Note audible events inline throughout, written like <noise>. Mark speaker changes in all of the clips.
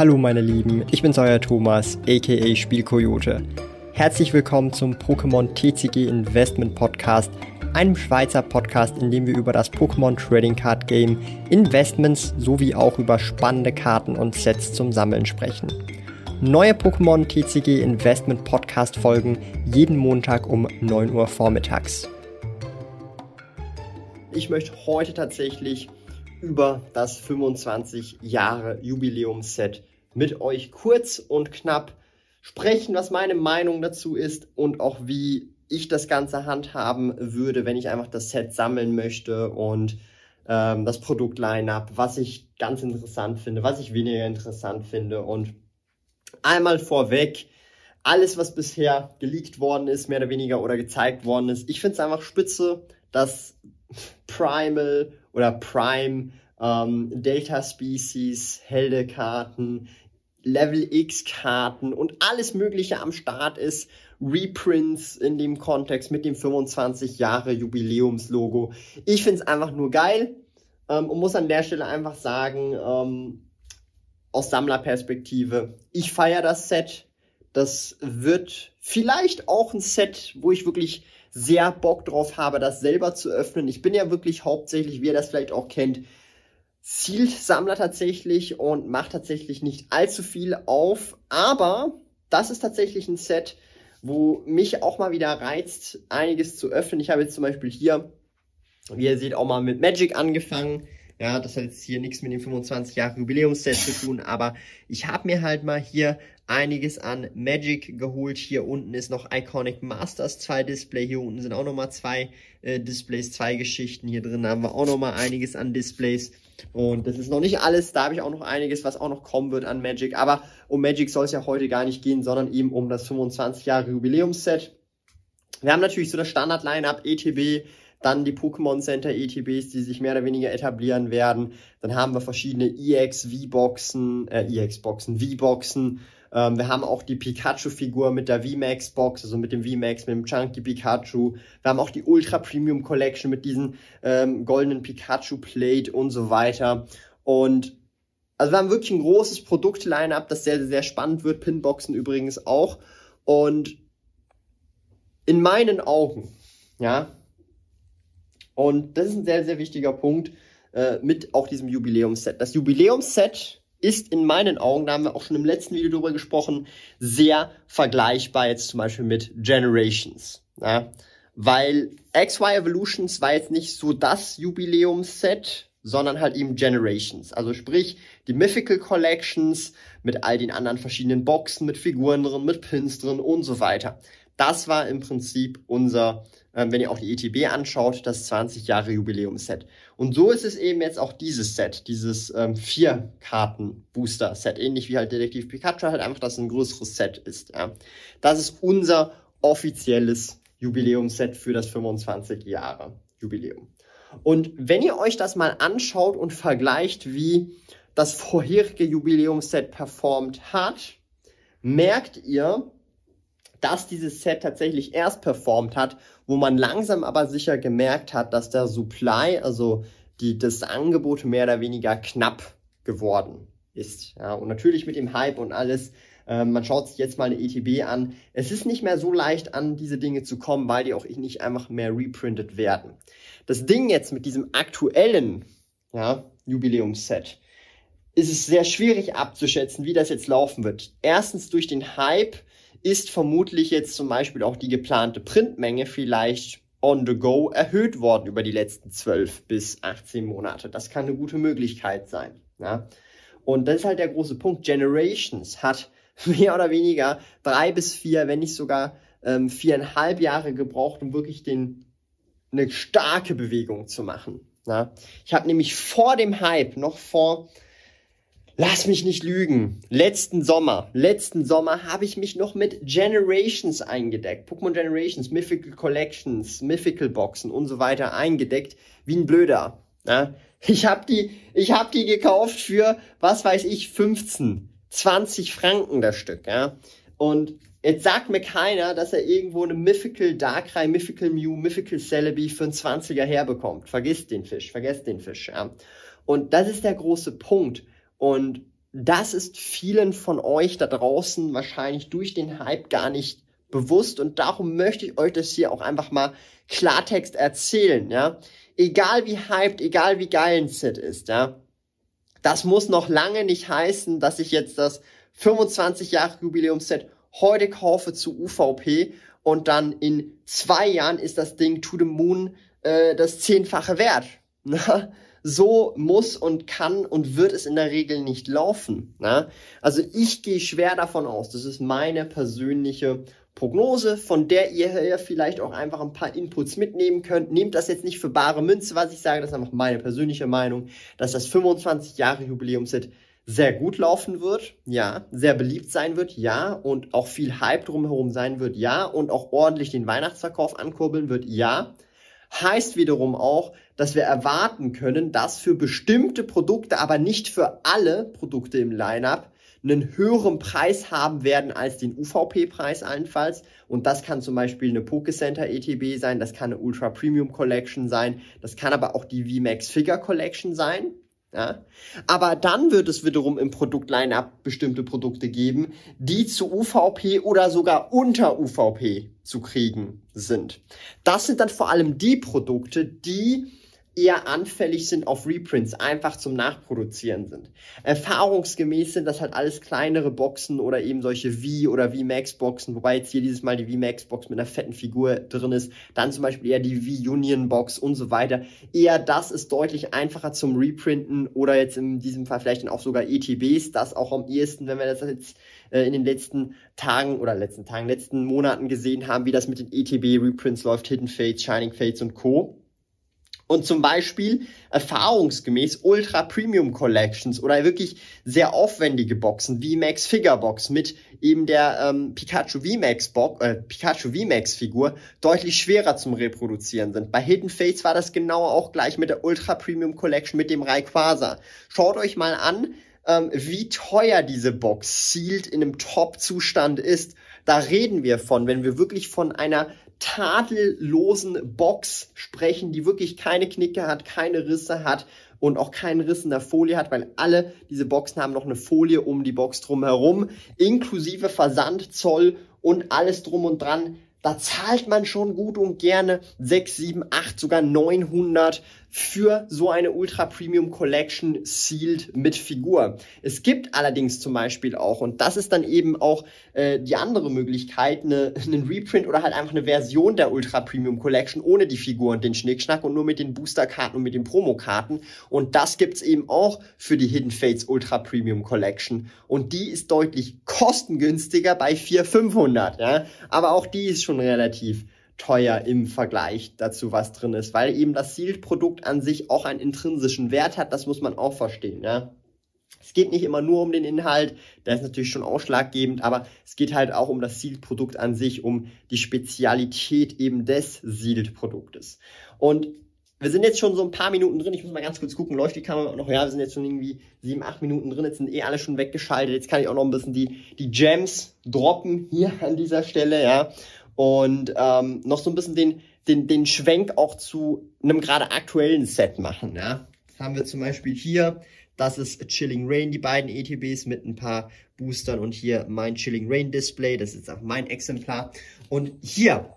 Speaker 1: Hallo meine Lieben, ich bin's euer Thomas, aka Spielkoyote. Herzlich willkommen zum Pokémon TCG Investment Podcast, einem Schweizer Podcast, in dem wir über das Pokémon Trading Card Game, Investments sowie auch über spannende Karten und Sets zum Sammeln sprechen. Neue Pokémon TCG Investment Podcast folgen jeden Montag um 9 Uhr vormittags. Ich möchte heute tatsächlich über das 25 Jahre Jubiläumsset mit euch kurz und knapp sprechen, was meine Meinung dazu ist und auch wie ich das Ganze handhaben würde, wenn ich einfach das Set sammeln möchte und ähm, das Produkt-Line-Up, was ich ganz interessant finde, was ich weniger interessant finde. Und einmal vorweg, alles, was bisher geleakt worden ist, mehr oder weniger oder gezeigt worden ist, ich finde es einfach spitze, dass Primal oder Prime, ähm, Delta Species, Heldekarten, Level X Karten und alles Mögliche am Start ist. Reprints in dem Kontext mit dem 25 Jahre Jubiläumslogo. Ich finde es einfach nur geil ähm, und muss an der Stelle einfach sagen, ähm, aus Sammlerperspektive, ich feiere das Set. Das wird vielleicht auch ein Set, wo ich wirklich sehr Bock drauf habe, das selber zu öffnen. Ich bin ja wirklich hauptsächlich, wie ihr das vielleicht auch kennt, Zielsammler tatsächlich und macht tatsächlich nicht allzu viel auf. Aber das ist tatsächlich ein Set, wo mich auch mal wieder reizt, einiges zu öffnen. Ich habe jetzt zum Beispiel hier, wie ihr seht, auch mal mit Magic angefangen. Ja, das hat jetzt hier nichts mit dem 25 Jahre Jubiläumsset zu tun, aber ich habe mir halt mal hier einiges an Magic geholt. Hier unten ist noch Iconic Masters 2 Display. Hier unten sind auch nochmal zwei äh, Displays, zwei Geschichten. Hier drin haben wir auch nochmal einiges an Displays. Und das ist noch nicht alles. Da habe ich auch noch einiges, was auch noch kommen wird an Magic. Aber um Magic soll es ja heute gar nicht gehen, sondern eben um das 25 Jahre Jubiläumsset. Wir haben natürlich so das Standard-Line-Up ETB, dann die Pokémon Center ETBs, die sich mehr oder weniger etablieren werden. Dann haben wir verschiedene EX V-Boxen, äh, EX-Boxen, V-Boxen. Ähm, wir haben auch die Pikachu-Figur mit der VMAX-Box, also mit dem VMAX, mit dem Chunky Pikachu. Wir haben auch die Ultra Premium Collection mit diesen ähm, goldenen Pikachu-Plate und so weiter. Und also wir haben wirklich ein großes Produkt-Line-Up, das sehr, sehr spannend wird. Pinboxen übrigens auch. Und in meinen Augen, ja, und das ist ein sehr, sehr wichtiger Punkt äh, mit auch diesem Jubiläumsset. Das Jubiläumsset ist in meinen Augen, da haben wir auch schon im letzten Video drüber gesprochen, sehr vergleichbar jetzt zum Beispiel mit Generations. Ja? Weil XY Evolutions war jetzt nicht so das Jubiläumsset, sondern halt eben Generations. Also sprich, die Mythical Collections mit all den anderen verschiedenen Boxen, mit Figuren drin, mit Pins drin und so weiter. Das war im Prinzip unser wenn ihr auch die ETB anschaut, das 20 Jahre Jubiläumsset. Und so ist es eben jetzt auch dieses Set, dieses ähm, vier Karten Booster Set, ähnlich wie halt Detektiv Pikachu, halt einfach, dass es ein größeres Set ist. Ja. Das ist unser offizielles Jubiläumsset für das 25 Jahre Jubiläum. Und wenn ihr euch das mal anschaut und vergleicht, wie das vorherige Jubiläumsset performt hat, merkt ihr, dass dieses Set tatsächlich erst performt hat, wo man langsam aber sicher gemerkt hat, dass der Supply, also die, das Angebot mehr oder weniger knapp geworden ist. Ja, und natürlich mit dem Hype und alles, äh, man schaut sich jetzt mal eine ETB an. Es ist nicht mehr so leicht an diese Dinge zu kommen, weil die auch nicht einfach mehr reprintet werden. Das Ding jetzt mit diesem aktuellen ja, Jubiläumsset ist es sehr schwierig abzuschätzen, wie das jetzt laufen wird. Erstens durch den Hype ist vermutlich jetzt zum Beispiel auch die geplante Printmenge vielleicht on the go erhöht worden über die letzten 12 bis 18 Monate. Das kann eine gute Möglichkeit sein. Ja? Und das ist halt der große Punkt. Generations hat <laughs> mehr oder weniger drei bis vier, wenn nicht sogar ähm, viereinhalb Jahre gebraucht, um wirklich den, eine starke Bewegung zu machen. Ja? Ich habe nämlich vor dem Hype, noch vor Lass mich nicht lügen. Letzten Sommer, letzten Sommer habe ich mich noch mit Generations eingedeckt. Pokémon Generations, Mythical Collections, Mythical Boxen und so weiter eingedeckt. Wie ein Blöder. Ja? Ich habe die, ich habe die gekauft für, was weiß ich, 15, 20 Franken das Stück. Ja? Und jetzt sagt mir keiner, dass er irgendwo eine Mythical Darkrai, Mythical Mew, Mythical Celebi für einen 20er herbekommt. Vergiss den Fisch, vergesst den Fisch. Ja? Und das ist der große Punkt. Und das ist vielen von euch da draußen wahrscheinlich durch den Hype gar nicht bewusst und darum möchte ich euch das hier auch einfach mal Klartext erzählen, ja. Egal wie hyped, egal wie geil ein Set ist, ja. Das muss noch lange nicht heißen, dass ich jetzt das 25 Jahre Jubiläumsset heute kaufe zu UVP und dann in zwei Jahren ist das Ding to the moon äh, das zehnfache wert. <laughs> so muss und kann und wird es in der Regel nicht laufen. Ne? Also ich gehe schwer davon aus, das ist meine persönliche Prognose, von der ihr vielleicht auch einfach ein paar Inputs mitnehmen könnt. Nehmt das jetzt nicht für bare Münze, was ich sage, das ist einfach meine persönliche Meinung, dass das 25 Jahre Jubiläumset sehr gut laufen wird, ja, sehr beliebt sein wird, ja, und auch viel Hype drumherum sein wird, ja, und auch ordentlich den Weihnachtsverkauf ankurbeln wird, ja. Heißt wiederum auch, dass wir erwarten können, dass für bestimmte Produkte, aber nicht für alle Produkte im Lineup, einen höheren Preis haben werden als den UVP-Preis allenfalls. Und das kann zum Beispiel eine Pokécenter ETB sein, das kann eine Ultra Premium Collection sein, das kann aber auch die VMAX Figure Collection sein. Ja? Aber dann wird es wiederum im Produktline-up bestimmte Produkte geben, die zu UVP oder sogar unter UVP zu kriegen sind. Das sind dann vor allem die Produkte, die eher anfällig sind auf Reprints, einfach zum Nachproduzieren sind. Erfahrungsgemäß sind das halt alles kleinere Boxen oder eben solche V- oder V-Max-Boxen, wobei jetzt hier dieses Mal die V-Max-Box mit einer fetten Figur drin ist, dann zum Beispiel eher die V-Union-Box und so weiter. Eher das ist deutlich einfacher zum Reprinten oder jetzt in diesem Fall vielleicht dann auch sogar ETBs, das auch am ehesten, wenn wir das jetzt äh, in den letzten Tagen oder letzten Tagen, letzten Monaten gesehen haben, wie das mit den ETB-Reprints läuft, Hidden Fates, Shining Fates und Co und zum Beispiel erfahrungsgemäß Ultra Premium Collections oder wirklich sehr aufwendige Boxen wie Max Figure Box mit eben der ähm, Pikachu VMAX Box, äh, Pikachu VMAX Figur deutlich schwerer zum Reproduzieren sind. Bei Hidden Fates war das genau auch gleich mit der Ultra Premium Collection mit dem Rayquaza. Schaut euch mal an, ähm, wie teuer diese Box sealed in einem Top-Zustand ist. Da reden wir von, wenn wir wirklich von einer tadellosen Box sprechen, die wirklich keine Knicke hat, keine Risse hat und auch keinen Riss in der Folie hat, weil alle diese Boxen haben noch eine Folie um die Box drumherum, inklusive Versand, Zoll und alles drum und dran. Da zahlt man schon gut und gerne 6, 7, 8, sogar 900 für so eine Ultra Premium Collection sealed mit Figur. Es gibt allerdings zum Beispiel auch, und das ist dann eben auch äh, die andere Möglichkeit, eine, <laughs> einen Reprint oder halt einfach eine Version der Ultra Premium Collection ohne die Figur und den Schnickschnack und nur mit den Boosterkarten und mit den Promokarten. Und das gibt's eben auch für die Hidden Fates Ultra Premium Collection. Und die ist deutlich kostengünstiger bei 400, 500, ja. Aber auch die ist schon relativ teuer im Vergleich dazu, was drin ist, weil eben das Sealed-Produkt an sich auch einen intrinsischen Wert hat, das muss man auch verstehen, ja. Es geht nicht immer nur um den Inhalt, der ist natürlich schon ausschlaggebend, aber es geht halt auch um das Sealed-Produkt an sich, um die Spezialität eben des Sealed-Produktes. Und wir sind jetzt schon so ein paar Minuten drin. Ich muss mal ganz kurz gucken, läuft die Kamera noch? Ja, wir sind jetzt schon irgendwie sieben, acht Minuten drin. Jetzt sind eh alle schon weggeschaltet. Jetzt kann ich auch noch ein bisschen die, die Gems droppen hier an dieser Stelle, ja und ähm, noch so ein bisschen den, den, den Schwenk auch zu einem gerade aktuellen Set machen. Ja? Haben wir zum Beispiel hier, das ist Chilling Rain, die beiden ETBs mit ein paar Boostern und hier mein Chilling Rain Display, das ist auch mein Exemplar. Und hier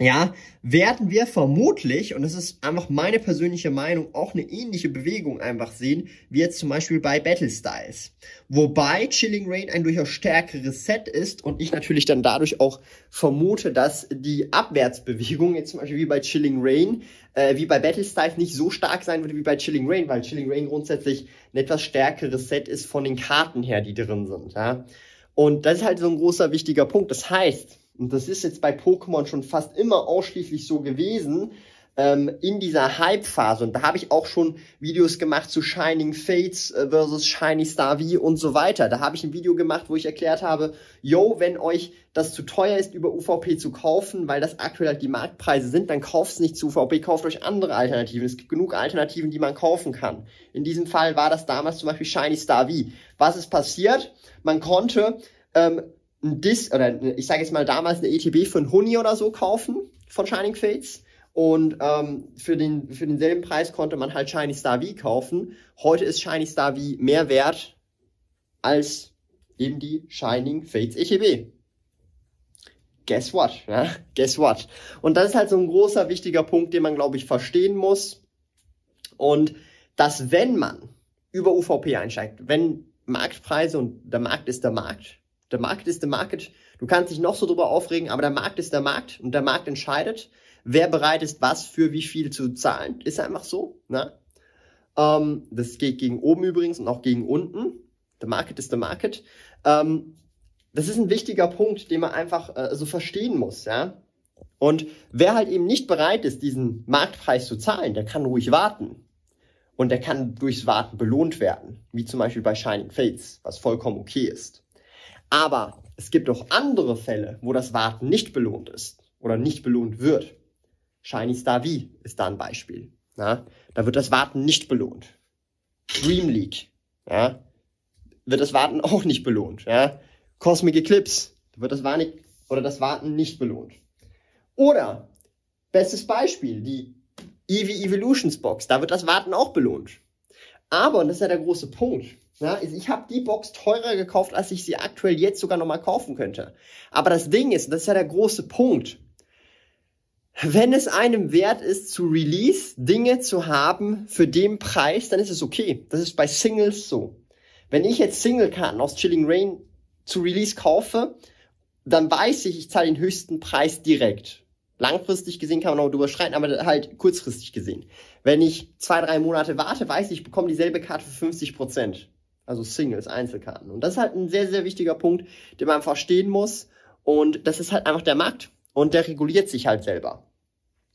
Speaker 1: ja, werden wir vermutlich, und das ist einfach meine persönliche Meinung, auch eine ähnliche Bewegung einfach sehen, wie jetzt zum Beispiel bei Battle Styles. Wobei Chilling Rain ein durchaus stärkeres Set ist und ich natürlich dann dadurch auch vermute, dass die Abwärtsbewegung jetzt zum Beispiel wie bei Chilling Rain, äh, wie bei Battle Styles nicht so stark sein würde wie bei Chilling Rain, weil Chilling Rain grundsätzlich ein etwas stärkeres Set ist von den Karten her, die drin sind, ja. Und das ist halt so ein großer wichtiger Punkt. Das heißt, und das ist jetzt bei Pokémon schon fast immer ausschließlich so gewesen, ähm, in dieser Hype-Phase. Und da habe ich auch schon Videos gemacht zu Shining Fates äh, versus Shiny Star V und so weiter. Da habe ich ein Video gemacht, wo ich erklärt habe, yo, wenn euch das zu teuer ist, über UVP zu kaufen, weil das aktuell halt die Marktpreise sind, dann kauft es nicht zu UVP, kauft euch andere Alternativen. Es gibt genug Alternativen, die man kaufen kann. In diesem Fall war das damals zum Beispiel Shiny Star V. Was ist passiert? Man konnte ähm, ein Dis oder ich sage jetzt mal damals eine ETB für Huni oder so kaufen von Shining Fates. Und ähm, für, den, für denselben Preis konnte man halt Shiny Star V kaufen. Heute ist Shiny Star V mehr wert als eben die Shining Fates ETB. Guess what? Ja? <laughs> Guess what? Und das ist halt so ein großer, wichtiger Punkt, den man, glaube ich, verstehen muss. Und dass wenn man über UVP einsteigt, wenn Marktpreise und der Markt ist der Markt, der Markt ist der Markt, du kannst dich noch so drüber aufregen, aber der Markt ist der Markt und der Markt entscheidet, wer bereit ist, was für wie viel zu zahlen. Ist einfach so. Ne? Ähm, das geht gegen oben übrigens und auch gegen unten. The market is the market. Ähm, das ist ein wichtiger Punkt, den man einfach äh, so verstehen muss, ja. Und wer halt eben nicht bereit ist, diesen Marktpreis zu zahlen, der kann ruhig warten. Und der kann durchs Warten belohnt werden, wie zum Beispiel bei Shining Fates, was vollkommen okay ist. Aber es gibt auch andere Fälle, wo das Warten nicht belohnt ist oder nicht belohnt wird. Shiny Star V ist da ein Beispiel. Ja? Da wird das Warten nicht belohnt. Dream League, ja? wird das Warten auch nicht belohnt. Ja? Cosmic Eclipse wird das Warten oder das Warten nicht belohnt. Oder bestes Beispiel, die Eevee Evolutions Box, da wird das Warten auch belohnt. Aber, und das ist ja der große Punkt, ja, ich habe die Box teurer gekauft, als ich sie aktuell jetzt sogar nochmal kaufen könnte. Aber das Ding ist, das ist ja der große Punkt, wenn es einem wert ist, zu Release Dinge zu haben für den Preis, dann ist es okay. Das ist bei Singles so. Wenn ich jetzt Single-Karten aus Chilling Rain zu Release kaufe, dann weiß ich, ich zahle den höchsten Preis direkt. Langfristig gesehen kann man auch drüber streiten, aber halt kurzfristig gesehen. Wenn ich zwei, drei Monate warte, weiß ich, ich bekomme dieselbe Karte für 50 Prozent. Also Singles, Einzelkarten. Und das ist halt ein sehr, sehr wichtiger Punkt, den man verstehen muss. Und das ist halt einfach der Markt. Und der reguliert sich halt selber.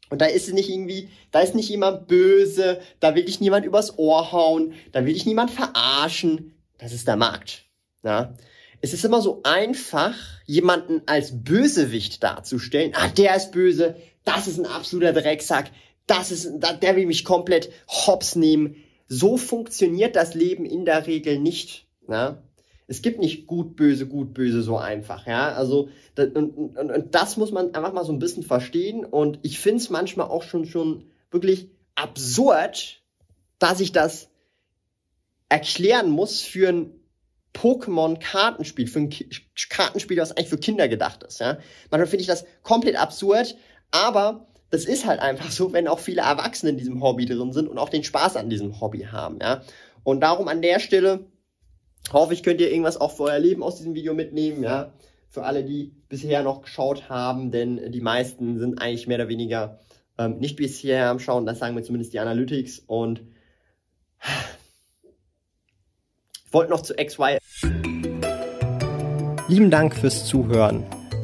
Speaker 1: Und da ist es nicht irgendwie, da ist nicht jemand böse, da will dich niemand übers Ohr hauen, da will dich niemand verarschen. Das ist der Markt. Ja? Es ist immer so einfach, jemanden als Bösewicht darzustellen. Ah, der ist böse, das ist ein absoluter Drecksack, das ist, der will mich komplett hops nehmen. So funktioniert das Leben in der Regel nicht. Ja? Es gibt nicht gut, böse, gut, böse so einfach, ja. Also das, und, und, und das muss man einfach mal so ein bisschen verstehen. Und ich finde es manchmal auch schon schon wirklich absurd, dass ich das erklären muss für ein Pokémon-Kartenspiel, für ein Kartenspiel, was eigentlich für Kinder gedacht ist, ja. Manchmal finde ich das komplett absurd, aber das ist halt einfach so, wenn auch viele Erwachsene in diesem Hobby drin sind und auch den Spaß an diesem Hobby haben, ja. Und darum an der Stelle hoffe ich, könnt ihr irgendwas auch für euer Leben aus diesem Video mitnehmen, ja. Für alle, die bisher noch geschaut haben, denn die meisten sind eigentlich mehr oder weniger ähm, nicht bisher am Schauen, das sagen mir zumindest die Analytics und ich wollte noch zu XY. Lieben Dank fürs Zuhören.